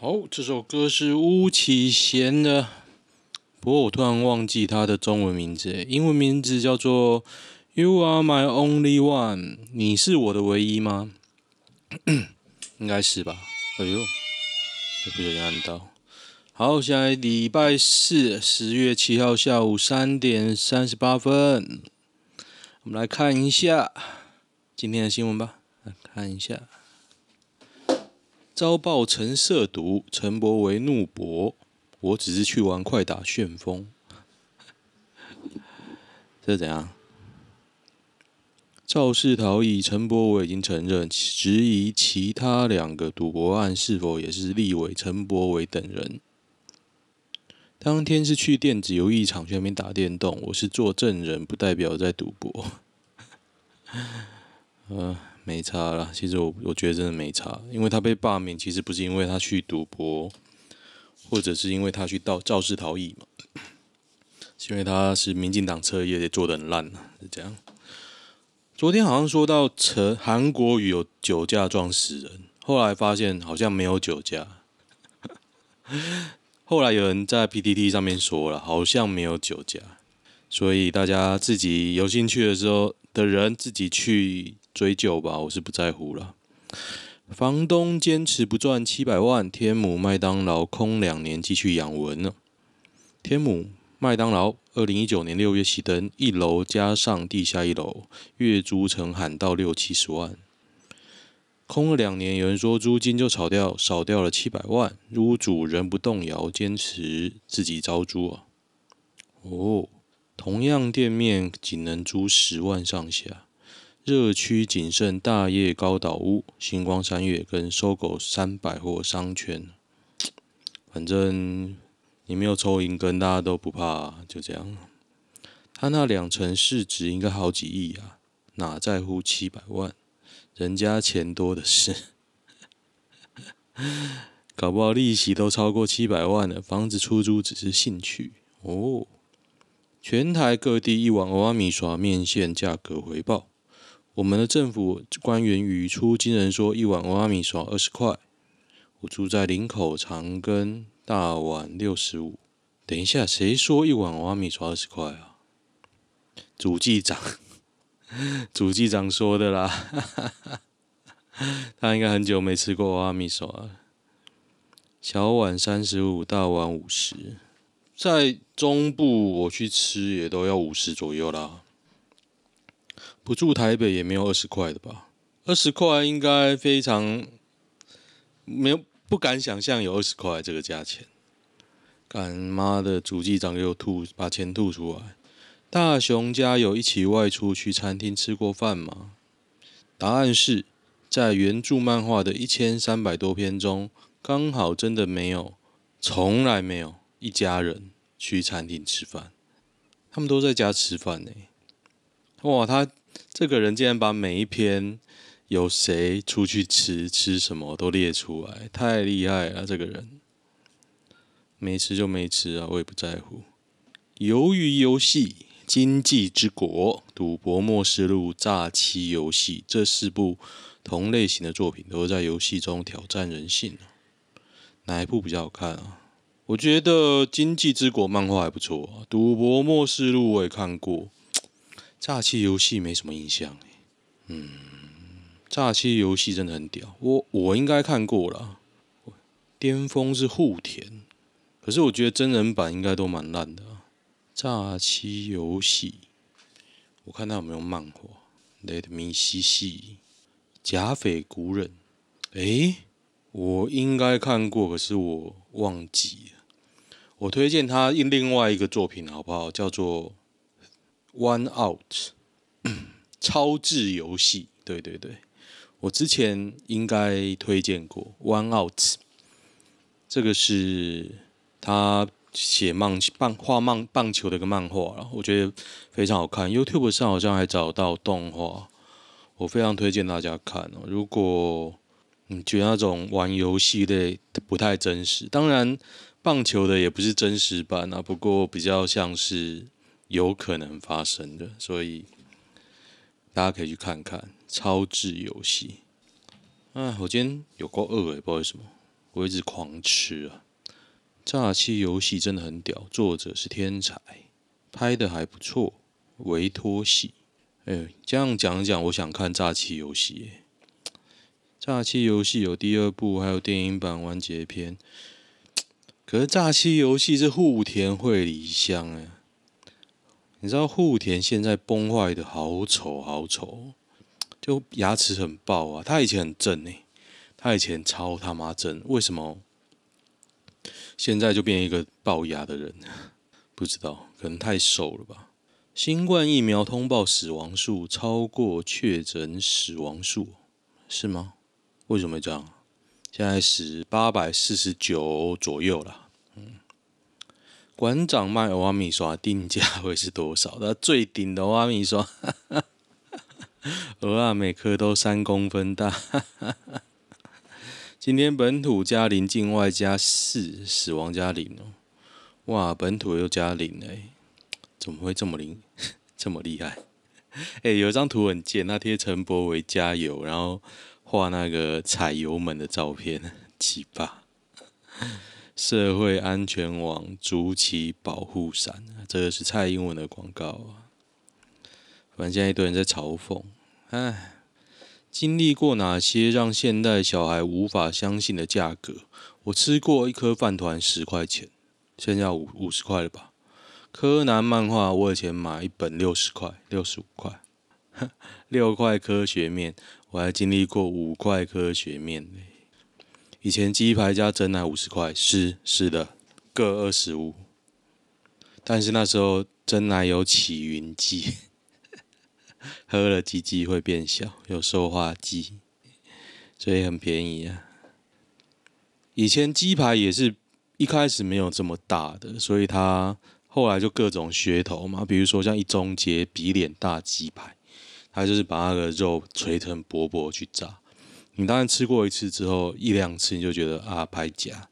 好，这首歌是巫启贤的，不过我突然忘记他的中文名字，英文名字叫做 You Are My Only One，你是我的唯一吗？应该是吧。哎呦，这不小心按到。好，现在礼拜四，十月七号下午三点三十八分，我们来看一下今天的新闻吧。来看一下。遭爆曾涉毒，陈柏为怒驳：“我只是去玩快打旋风。”这怎样？肇事逃逸，陈柏惟已经承认，质疑其他两个赌博案是否也是立委陈柏惟等人。当天是去电子游艺场去那边打电动，我是做证人，不代表在赌博。呃。没差啦，其实我我觉得真的没差，因为他被罢免，其实不是因为他去赌博，或者是因为他去盗肇事逃逸嘛，因为他是民进党彻夜也做得很烂，是这样。昨天好像说到陈韩国瑜有酒驾撞死人，后来发现好像没有酒驾，后来有人在 PTT 上面说了，好像没有酒驾，所以大家自己有兴趣的时候的人自己去。追究吧，我是不在乎了。房东坚持不赚七百万，天母麦当劳空两年继续养文呢。天母麦当劳二零一九年六月熄灯，一楼加上地下一楼，月租曾喊到六七十万，空了两年，有人说租金就炒掉少掉了七百万，屋主仍不动摇，坚持自己招租啊。哦，同样店面仅能租十万上下。热区仅剩大叶高岛屋、星光三月跟搜狗三百货商圈。反正你没有抽银根，大家都不怕，就这样。他那两层市值应该好几亿啊，哪在乎七百万？人家钱多的是，搞不好利息都超过七百万了。房子出租只是兴趣哦。全台各地一碗欧阿米耍面线价格回报。我们的政府官员语出惊人，说一碗蚵仔面线二十块。我住在林口长庚，大碗六十五。等一下，谁说一碗蚵仔面线二十块啊？主计长，主计长说的啦。他应该很久没吃过蚵仔面线了。小碗三十五，大碗五十。在中部我去吃也都要五十左右啦。不住台北也没有二十块的吧？二十块应该非常没有，不敢想象有二十块这个价钱。干妈的主机长给我吐，把钱吐出来。大雄家有一起外出去餐厅吃过饭吗？答案是在原著漫画的一千三百多篇中，刚好真的没有，从来没有一家人去餐厅吃饭，他们都在家吃饭呢。哇，他。这个人竟然把每一篇有谁出去吃吃什么都列出来，太厉害了！这个人没吃就没吃啊，我也不在乎。鱿鱼游戏经济之国》、《赌博默示录》、《诈欺游戏》这四部同类型的作品，都在游戏中挑战人性。哪一部比较好看啊？我觉得《经济之国》漫画还不错，《赌博默示录》我也看过，《诈欺游戏》没什么印象。嗯，《诈欺游戏》真的很屌，我我应该看过了。巅峰是户田，可是我觉得真人版应该都蛮烂的。诈欺游戏，我看他有没有漫画。Let me see see，甲斐古忍。诶，我应该看过，可是我忘记了。我推荐他另外一个作品，好不好？叫做《One Out 》，超智游戏。对对对，我之前应该推荐过《One Out》，这个是他。写棒棒画棒棒球的一个漫画，然后我觉得非常好看。YouTube 上好像还找到动画，我非常推荐大家看哦。如果你觉得那种玩游戏类不太真实，当然棒球的也不是真实版啊，不过比较像是有可能发生的，所以大家可以去看看超智游戏。啊，我今天有够饿诶，不知道为什么，我一直狂吃啊。诈欺游戏真的很屌，作者是天才，拍的还不错，维托系。哎，这样讲讲，我想看诈欺游戏。诈欺游戏有第二部，还有电影版完结篇。可是诈欺游戏是户田惠梨香哎，你知道户田现在崩坏的好丑好丑，就牙齿很爆啊。他以前很正哎，他以前超他妈正，为什么？现在就变一个龅牙的人，不知道，可能太瘦了吧。新冠疫苗通报死亡数超过确诊死亡数，是吗？为什么会这样？现在是八百四十九左右了。馆长卖欧阿米刷定价会是多少？那最顶的欧阿米刷，鹅啊每颗都三公分大。今天本土加零，境外加四，死亡加零哦。哇，本土又加零哎，怎么会这么灵，这么厉害？哎，有一张图很贱，他贴陈柏惟加油，然后画那个踩油门的照片，奇葩。社会安全网筑起保护伞，这个是蔡英文的广告啊。反正现在一堆人在嘲讽，哎。经历过哪些让现代小孩无法相信的价格？我吃过一颗饭团十块钱，现在五五十块了吧？柯南漫画我以前买一本六十块，六十五块。六块科学面，我还经历过五块科学面。以前鸡排加珍奶五十块，是是的，各二十五。但是那时候珍奶有起云剂。喝了鸡鸡会变小，有塑化剂，所以很便宜啊。以前鸡排也是一开始没有这么大的，所以它后来就各种噱头嘛，比如说像一中街比脸大鸡排，它就是把那个肉捶成薄薄去炸。你当然吃过一次之后，一两次你就觉得啊拍假，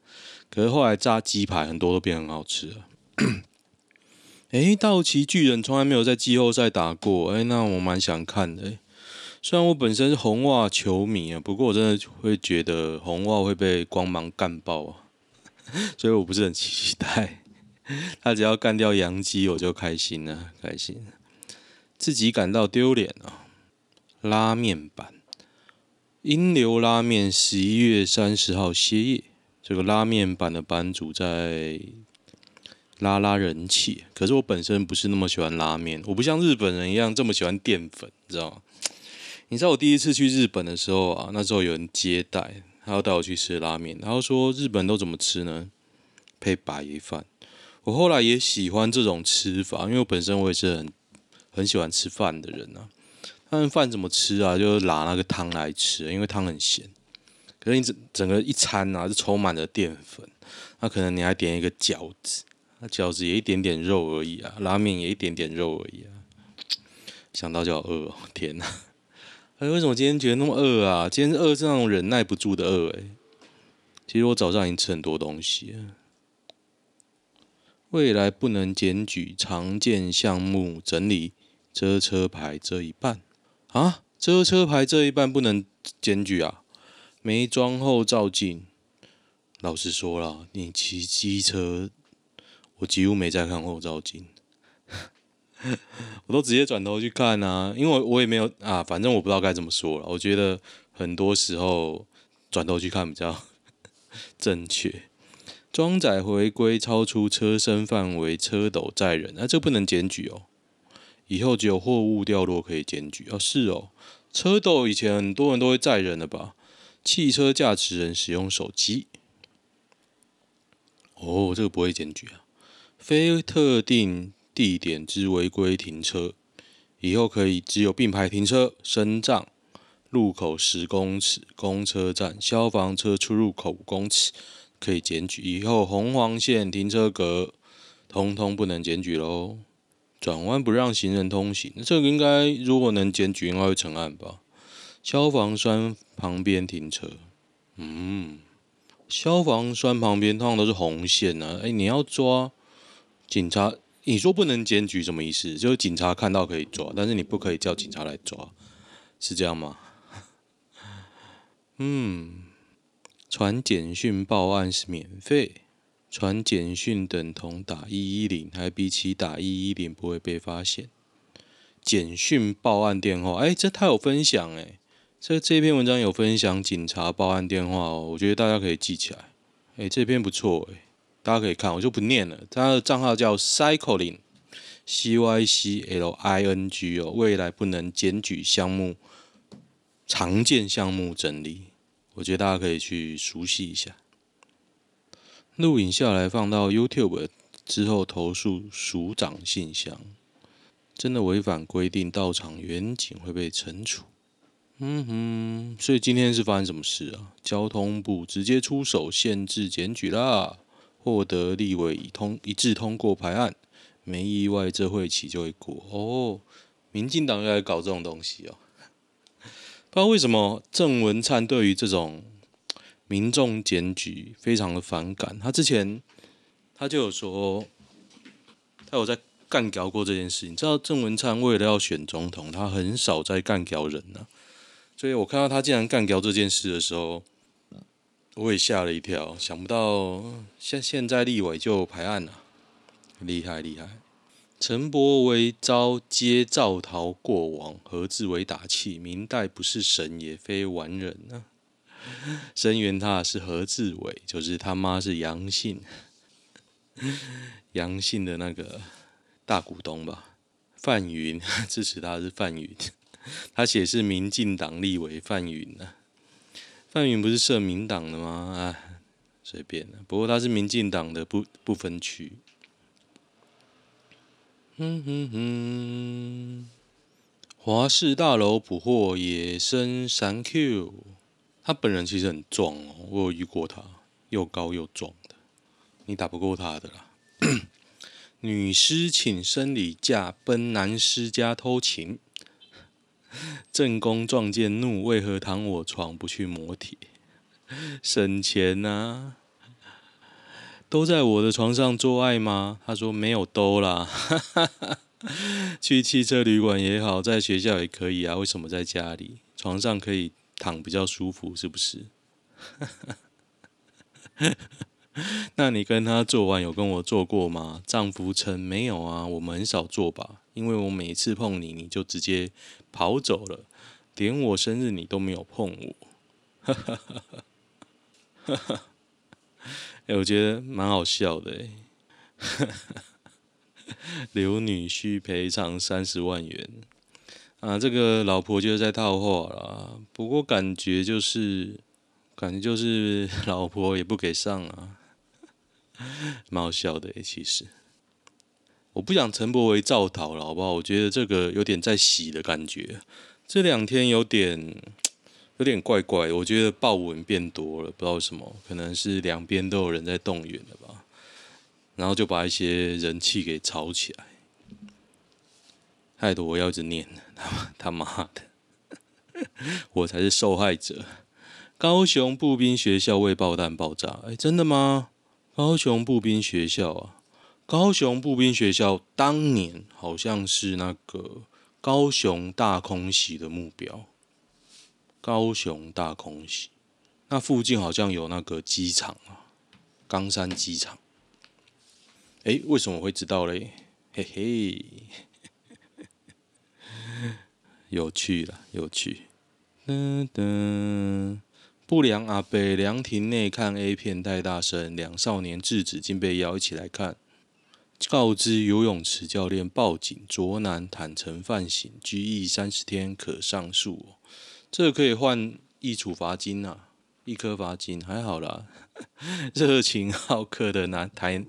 可是后来炸鸡排很多都变很好吃了。诶，道奇巨人从来没有在季后赛打过，诶，那我蛮想看的。虽然我本身是红袜球迷啊，不过我真的会觉得红袜会被光芒干爆啊，所以我不是很期待。他只要干掉洋基，我就开心了，开心。自己感到丢脸啊！拉面版，英流拉面十一月三十号歇业。这个拉面版的版主在。拉拉人气，可是我本身不是那么喜欢拉面，我不像日本人一样这么喜欢淀粉，你知道吗？你知道我第一次去日本的时候啊，那时候有人接待，他要带我去吃拉面，然后说日本都怎么吃呢？配白饭。我后来也喜欢这种吃法，因为我本身我也是很很喜欢吃饭的人啊。他们饭怎么吃啊？就拿那个汤来吃，因为汤很咸。可是你整整个一餐啊，就充满了淀粉，那可能你还点一个饺子。那饺子也一点点肉而已啊，拉面也一点点肉而已啊，想到就要饿哦，天哪！哎，为什么今天觉得那么饿啊？今天饿是那种忍耐不住的饿哎。其实我早上已经吃很多东西了。未来不能检举常见项目整理，遮车牌遮一半啊？遮车牌这一半不能检举啊？没装后照镜。老实说了，你骑机车，我几乎没在看后照镜，我都直接转头去看啊，因为我也没有啊，反正我不知道该怎么说了。我觉得很多时候转头去看比较 正确。装载回归超出车身范围车斗载人，那、啊、这不能检举哦。以后只有货物掉落可以检举哦。是哦，车斗以前很多人都会载人的吧？汽车驾驶人使用手机，哦，这个不会检举啊。非特定地点之违规停车，以后可以只有并排停车、身障、路口十公尺、公车站、消防车出入口五公尺可以检举。以后红黄线停车格，通通不能检举喽。转弯不让行人通行，这个应该如果能检举，应该会成案吧？消防栓旁边停车，嗯，消防栓旁边通常都是红线呢、啊。哎，你要抓警察，你说不能检举什么意思？就是警察看到可以抓，但是你不可以叫警察来抓，是这样吗？嗯，传简讯报案是免费，传简讯等同打一一零，还比起打一一零不会被发现。简讯报案电话，哎，这他有分享哎。这这篇文章有分享警察报案电话哦，我觉得大家可以记起来。哎，这篇不错哎，大家可以看，我就不念了。他的账号叫 Cycling，C Y C L I N G 哦。未来不能检举项目，常见项目整理，我觉得大家可以去熟悉一下。录影下来放到 YouTube 之后投诉署长信箱，真的违反规定到场员警会被惩处。嗯哼，所以今天是发生什么事啊？交通部直接出手限制检举啦，获得立委一通一致通过排案，没意外这会期就会过哦。民进党又来搞这种东西哦，不知道为什么郑文灿对于这种民众检举非常的反感。他之前他就有说，他有在干掉过这件事。你知道郑文灿为了要选总统，他很少在干掉人呢、所以我看到他竟然干掉这件事的时候，我也吓了一跳。想不到现现在立委就排案了，厉害厉害！陈柏惟遭揭造逃过往，何志伟打气：明代不是神也非完人啊！声援他是何志伟，就是他妈是杨姓，杨姓的那个大股东吧？范云 支持他是范云。他写是民进党立委范云呢，范云不是社民党的吗？啊，随便了。不过他是民进党的不不分区。哼哼哼，华视大楼捕获野生山 Q，他本人其实很壮哦，我有遇过他，又高又壮的，你打不过他的啦。女师请生理假奔男师家偷情。正宫撞见怒，为何躺我床不去磨铁？省钱呐、都在我的床上做爱吗？他说没有都啦。去汽车旅馆也好，在学校也可以啊。为什么在家里床上可以躺比较舒服？是不是？那你跟他做完有跟我做过吗？丈夫称没有啊，我们很少做吧，因为我每次碰你，你就直接跑走了，连我生日你都没有碰我，哈哈哈哈哈哈！哎，我觉得蛮好笑的哎，哈哈！刘女婿赔偿三十万元啊，这个老婆就是在套话啦，不过感觉就是感觉就是 老婆也不给上啊。蛮好笑的，其实我不想陈柏维造逃了，好不好？我觉得这个有点在洗的感觉，这两天有点有点怪怪，我觉得爆文变多了，不知道什么，可能是两边都有人在动员了吧，然后就把一些人气给炒起来，害得我要一直念他 他妈的，我才是受害者。高雄步兵学校未爆弹爆炸，哎，真的吗？高雄步兵学校啊，高雄步兵学校当年好像是那个高雄大空袭的目标。高雄大空袭，那附近好像有那个机场啊，冈山机场。哎，为什么会知道嘞？嘿嘿，有趣了，有趣。噔噔，不良阿伯凉亭内看 A 片太大声，两少年制止，竟被邀一起来看。告知游泳池教练报警，卓男坦承犯行，拘役三十天，可上诉。这可以换一处罚金啊，一颗罚金还好啦。热情好客的南台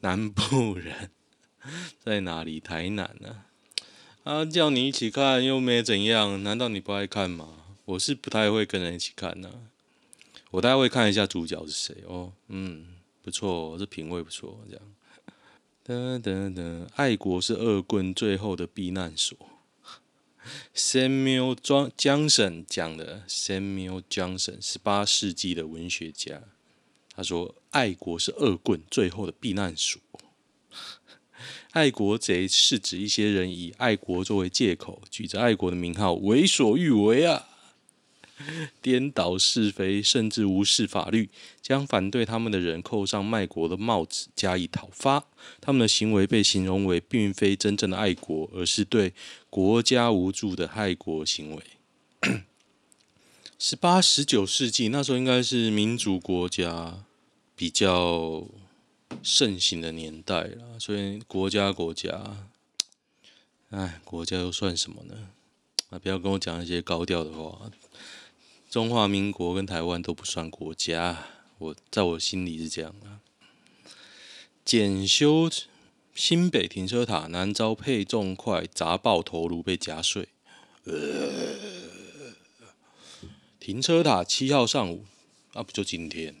南部人在哪里？台南呢？啊，叫你一起看又没怎样，难道你不爱看吗？我是不太会跟人一起看呐、啊，我大概会看一下主角是谁哦。嗯，不错，这品味不错，这样。噔噔噔，爱国是恶棍最后的避难所。Samuel Johnson 讲的，Samuel Johnson，十八世纪的文学家，他说：“爱国是恶棍最后的避难所。爱国贼是指一些人以爱国作为借口，举着爱国的名号为所欲为啊。”颠倒是非，甚至无视法律，将反对他们的人扣上卖国的帽子，加以讨伐。他们的行为被形容为并非真正的爱国，而是对国家无助的害国行为。十八、十九世纪那时候，应该是民主国家比较盛行的年代了。所以国家国家，哎，国家又算什么呢？啊，不要跟我讲一些高调的话。中华民国跟台湾都不算国家，我在我心里是这样啊。检修新北停车塔，南遭配重块砸爆头颅被夹碎。呃，停车塔七号上午，啊不就今天，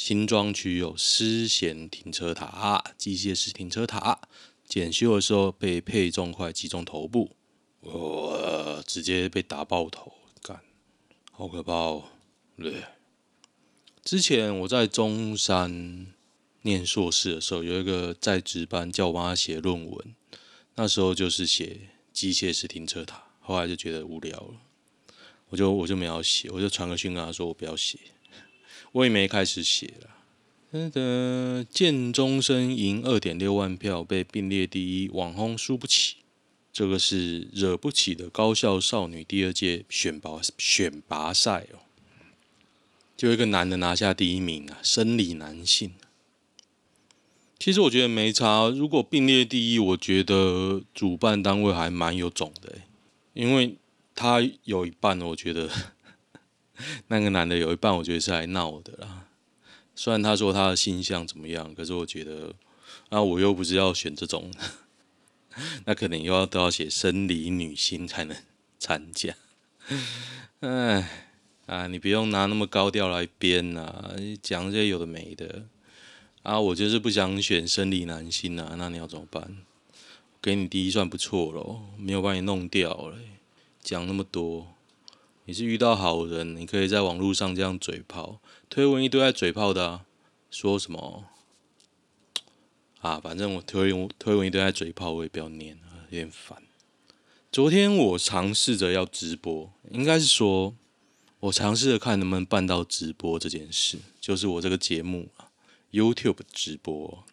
新庄区有思贤停车塔，机械式停车塔，检修的时候被配重块击中头部，哇，直接被打爆头。干好可怕哦！对，之前我在中山念硕士的时候，有一个在职班叫我帮他写论文，那时候就是写机械式停车塔，后来就觉得无聊了，我就我就没有写，我就传个讯跟他说我不要写，我也没开始写了。噔噔，建中生赢二点六万票被并列第一，网红输不起。这个是惹不起的高校少女第二届选拔选拔赛哦，就一个男的拿下第一名啊，生理男性。其实我觉得没差，如果并列第一，我觉得主办单位还蛮有种的，因为他有一半，我觉得 那个男的有一半，我觉得是来闹的啦。虽然他说他的形象怎么样，可是我觉得，啊，我又不是要选这种。那可能又要都要写生理女性才能参加，哎啊，你不用拿那么高调来编啊，讲这些有的没的啊，我就是不想选生理男性啊，那你要怎么办？给你第一算不错喽，没有把你弄掉了，讲那么多，你是遇到好人，你可以在网络上这样嘴炮，推文一堆在嘴炮的啊，说什么？啊，反正我推文推文一堆在嘴炮，我也不要念，有点烦。昨天我尝试着要直播，应该是说，我尝试着看能不能办到直播这件事，就是我这个节目啊，YouTube 直播，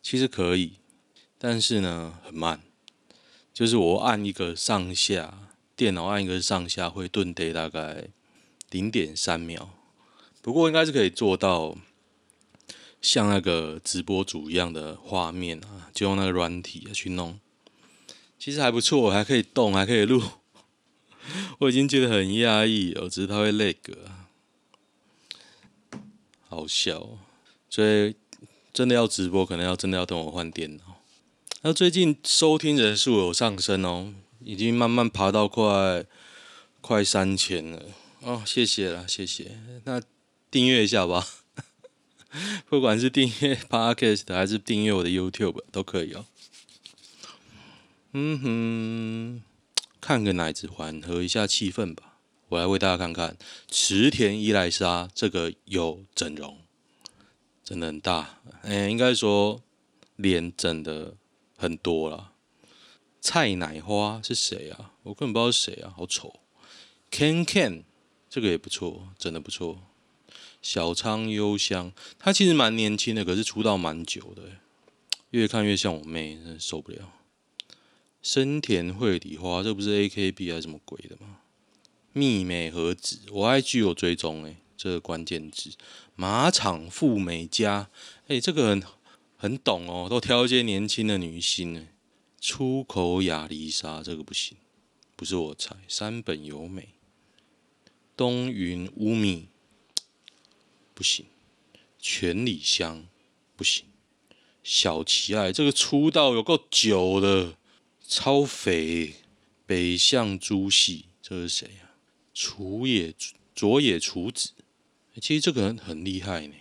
其实可以，但是呢很慢，就是我按一个上下，电脑按一个上下会顿得大概零点三秒，不过应该是可以做到。像那个直播主一样的画面啊，就用那个软体去弄，其实还不错，还可以动，还可以录。我已经觉得很压抑，我只是它会 lag，好笑。所以真的要直播，可能要真的要等我换电脑。那最近收听人数有上升哦，已经慢慢爬到快快三千了哦，谢谢啦，谢谢。那订阅一下吧。不管是订阅 Podcast 还是订阅我的 YouTube 都可以哦。嗯哼，看个奶子缓和一下气氛吧。我来为大家看看池田伊莱莎这个有整容，真的很大。嗯、应该说脸整的很多了。蔡乃花是谁啊？我根本不知道是谁啊，好丑。Ken Ken 这个也不错，整的不错。小仓优香，她其实蛮年轻的，可是出道蛮久的，越看越像我妹，真受不了。深田绘梨花，这不是 AKB 还是什么鬼的吗？蜜美和子，我 IG 有追踪哎，这个关键字。马场富美加，哎，这个很很懂哦，都挑一些年轻的女星哎。出口亚丽莎，这个不行，不是我猜。山本由美，东云乌米。不行，全里香不行，小琪爱这个出道有够久的，超肥，北向朱系，这是谁啊？楚野佐野楚子，其实这个人很厉害呢，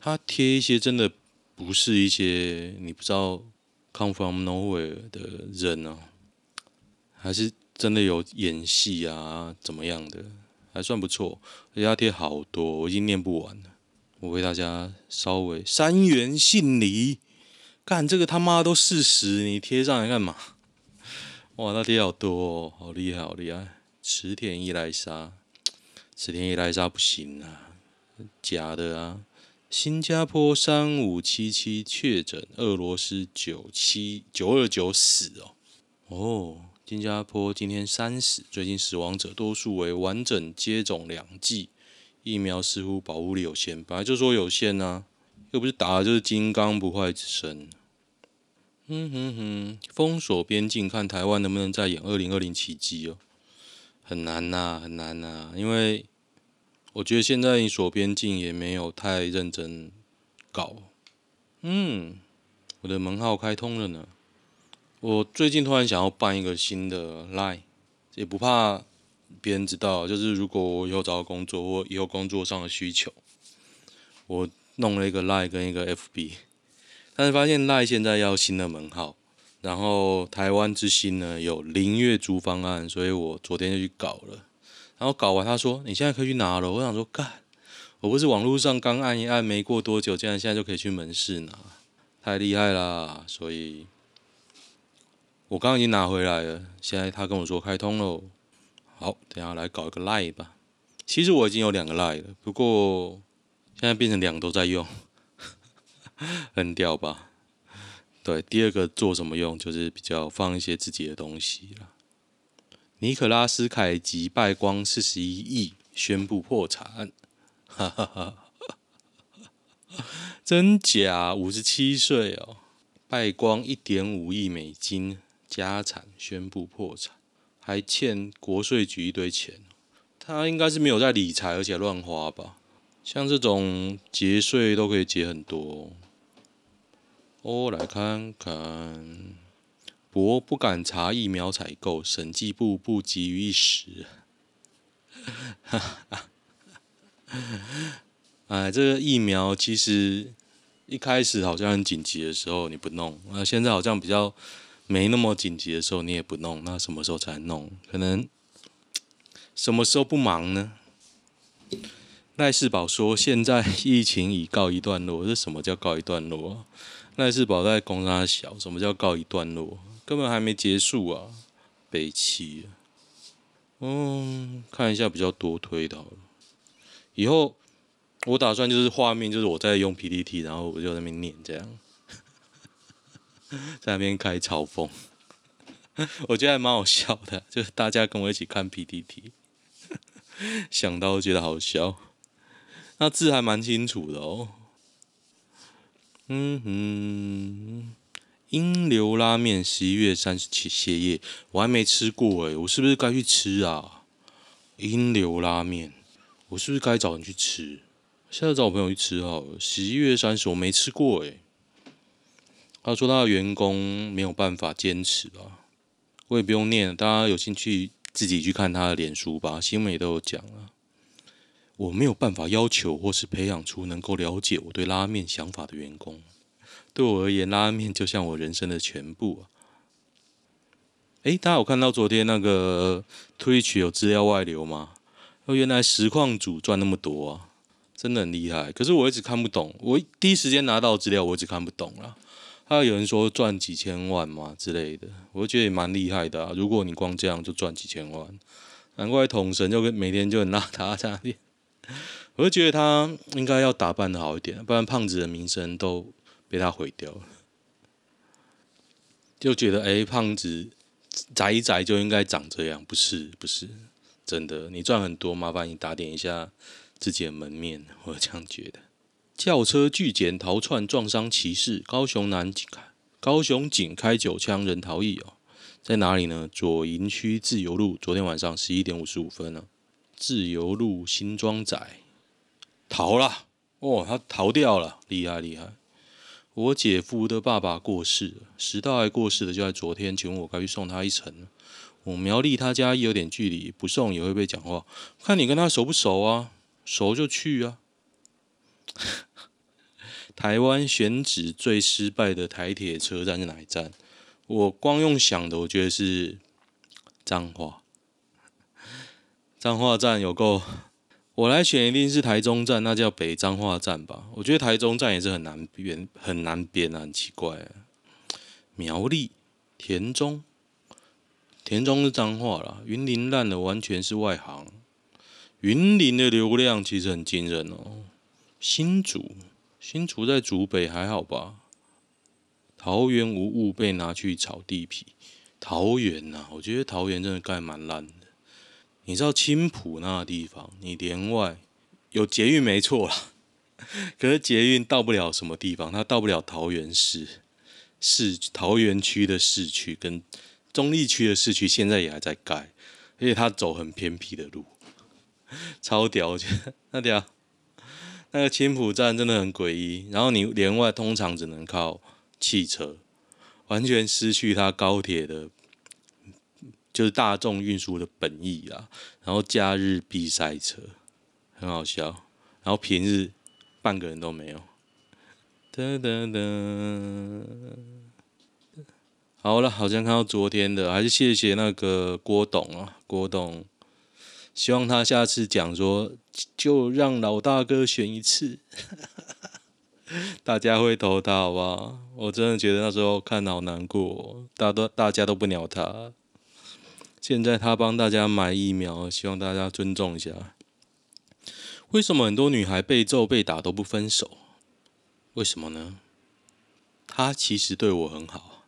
他贴一些真的不是一些你不知道 come from nowhere 的人哦，还是真的有演戏啊，怎么样的，还算不错，而且他贴好多，我已经念不完了。我为大家稍微三元杏梨，干这个他妈都四十，你贴上来干嘛？哇，那贴好多哦，好厉害，好厉害！池田一来沙，池田一来沙不行啊，假的啊！新加坡三五七七确诊，俄罗斯九七九二九死哦。哦，新加坡今天三死，最近死亡者多数为完整接种两剂。疫苗似乎保护力有限，本来就说有限啊，又不是打的就是金刚不坏之身。嗯哼哼，封锁边境，看台湾能不能再演二零二零奇迹哦，很难呐、很难呐、因为我觉得现在你锁边境也没有太认真搞。嗯，我的门号开通了呢，我最近突然想要办一个新的 Line，也不怕。别人知道，就是如果我以后找到工作或以后工作上的需求，我弄了一个 Line 跟一个 FB，但是发现 Line 现在要新的门号，然后台湾之星呢有零月租方案，所以我昨天就去搞了，然后搞完他说你现在可以去拿了，我想说干，我不是网络上刚按一按没过多久，竟然现在就可以去门市拿，太厉害啦！所以我刚刚已经拿回来了，现在他跟我说开通喽。好，等下来搞一个 Line 吧。其实我已经有两个 Line 了，不过现在变成两个都在用，很屌吧？对，第二个做什么用？就是比较放一些自己的东西了。尼可拉斯凯吉败光四十一亿，宣布破产。哈哈哈，真假？五十七岁哦，败光一点五亿美金家产，宣布破产。还欠国税局一堆钱，他应该是没有在理财，而且乱花吧？像这种节税都可以节很多。我来看看，博不敢查疫苗采购，审计部不急于一时。哎，这个疫苗其实一开始好像很紧急的时候你不弄，那现在好像比较。没那么紧急的时候，你也不弄，那什么时候才弄？可能什么时候不忙呢？赖世宝说：“现在疫情已告一段落。”这什么叫告一段落？赖世宝在攻三小，什么叫告一段落？根本还没结束啊！北七，嗯，看一下比较多推的好了。以后我打算就是画面，就是我在用 PPT，然后我就在那边念这样。在那边开嘲讽，我觉得还蛮好笑的，就是大家跟我一起看 PTT，想到觉得好笑。那字还蛮清楚的哦。嗯哼，英流拉面十一月三十七歇业，我还没吃过诶，我是不是该去吃啊？英流拉面，我是不是该找人去吃？现在找我朋友去吃好了。十一月三十，我没吃过诶。他说他的员工没有办法坚持啊，我也不用念，大家有兴趣自己去看他的脸书吧，新闻也都有讲啊。我没有办法要求或是培养出能够了解我对拉面想法的员工，对我而言，拉面就像我人生的全部啊。诶，大家有看到昨天那个 Twitch 有资料外流吗？哦原来实况主赚那么多啊，真的很厉害。可是我一直看不懂，我第一时间拿到资料，我一直看不懂了。还有人说赚几千万嘛之类的，我就觉得也蛮厉害的啊。如果你光这样就赚几千万，难怪统神就跟每天就很邋遢这样。我就觉得他应该要打扮的好一点，不然胖子的名声都被他毁掉了。就觉得哎、胖子宅一宅就应该长这样，不是不是真的。你赚很多，麻烦你打点一下自己的门面，我这样觉得。轿车拒检逃窜撞伤骑士，高雄男警开高雄警开九枪人逃逸哦，在哪里呢？左营区自由路，昨天晚上十一点五十五分呢，自由路新庄仔逃了哦，他逃掉了，厉害厉害。我姐夫的爸爸过世了，食道癌过世的就在昨天，请问我该去送他一程？我苗栗他家有点距离，不送也会被讲话。看你跟他熟不熟啊？熟就去啊。台湾选址最失败的台铁车站是哪一站？我光用想的，我觉得是彰化。彰化站有够，我来选一定是台中站，那叫北彰化站吧。我觉得台中站也是很难编，很难编啊，很奇怪啊。苗栗田中，田中是彰化啦。云林烂的完全是外行。云林的流量其实很惊人哦。新竹。新竹在竹北还好吧？桃园无误被拿去炒地皮。桃园呐、啊，我觉得桃园真的盖蛮烂的。你知道青埔那个地方，你连外有捷运没错啦，可是捷运到不了什么地方，它到不了桃园市市桃园区的市区跟中坜区的市区，现在也还在盖，而且它走很偏僻的路，超屌，那屌。那个青埔站真的很诡异，然后你连外通常只能靠汽车，完全失去它高铁的，就是大众运输的本意啊。然后假日必塞车，很好笑。然后平日半个人都没有。噔噔噔，好了，好像看到昨天的，还是谢谢那个郭董啊，郭董。希望他下次讲说，就让老大哥选一次，大家会投他，好不好？我真的觉得那时候看好难过，大都大家都不鸟他。现在他帮大家买疫苗，希望大家尊重一下。为什么很多女孩被揍被打都不分手？为什么呢？他其实对我很好，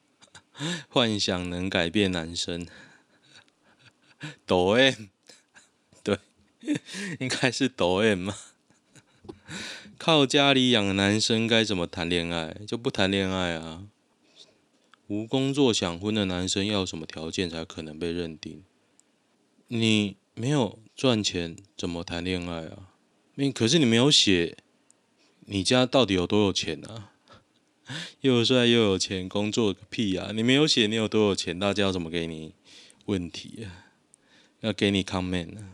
幻想能改变男生。抖 M 对。应该是抖 M 嘛？靠家里养的男生该怎么谈恋爱？就不谈恋爱啊！无工作想婚的男生要什么条件才可能被认定？你没有赚钱怎么谈恋爱啊？你可是你没有写你家到底有多有钱啊？又帅又有钱，工作个屁啊！你没有写你有多有钱，大家要怎么给你问题啊？要给你 comment 啊？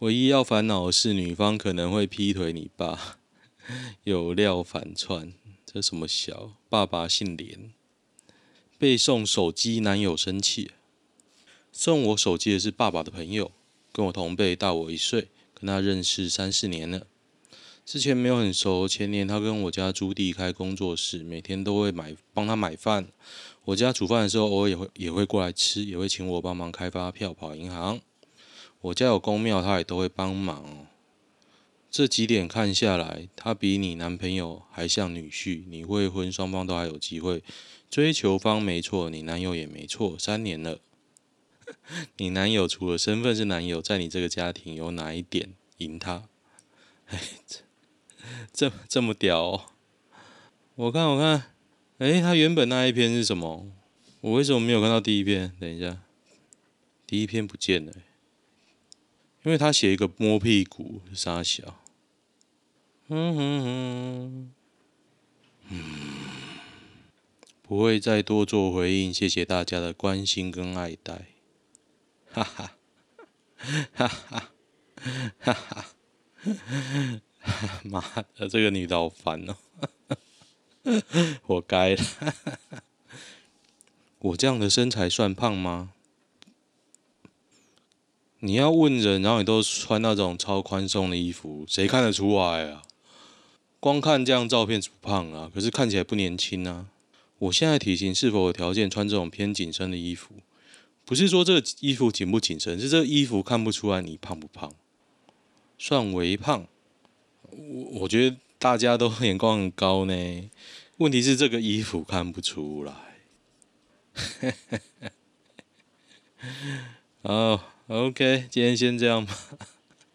唯一要烦恼的是，女方可能会劈腿你爸，有料反串，这什么小？爸爸姓连，被送手机，男友生气。送我手机的是爸爸的朋友，跟我同辈，大我一岁，跟他认识三四年了。之前没有很熟，前年他跟我家租地开工作室，每天都会买帮他买饭。我家煮饭的时候，偶尔也会也会过来吃，也会请我帮忙开发票、跑银行。我家有公庙，他也都会帮忙。这几点看下来，他比你男朋友还像女婿。你未婚，双方都还有机会。追求方没错，你男友也没错。三年了，你男友除了身份是男友，在你这个家庭有哪一点赢他？哎，这这么屌哦！我看我看，哎，他原本那一篇是什么？我为什么没有看到第一篇？等一下，第一篇不见了。因为他写一个摸屁股傻小，嗯哼哼，嗯，不会再多做回应，谢谢大家的关心跟爱戴，哈哈，哈哈，哈哈，妈的，这个女的好烦哦，活该了，我这样的身材算胖吗？你要问人，然后你都穿那种超宽松的衣服，谁看得出来啊？光看这样照片是不胖啊，可是看起来不年轻啊。我现在体型是否有条件穿这种偏紧身的衣服？不是说这个衣服紧不紧身，是这个衣服看不出来你胖不胖，算微胖。我我觉得大家都 眼光很高呢。问题是这个衣服看不出来。好，OK，今天先这样吧。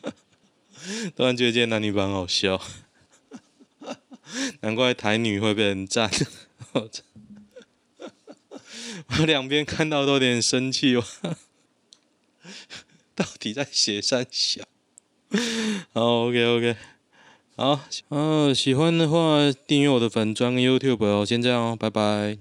突然觉得今天男女版好笑，难怪台女会被人赞。我两边看到都有点生气哦，到底在写三小？好，OK OK，好，嗯，喜欢的话订阅我的粉专跟 YouTube 哦，先这样哦，拜拜。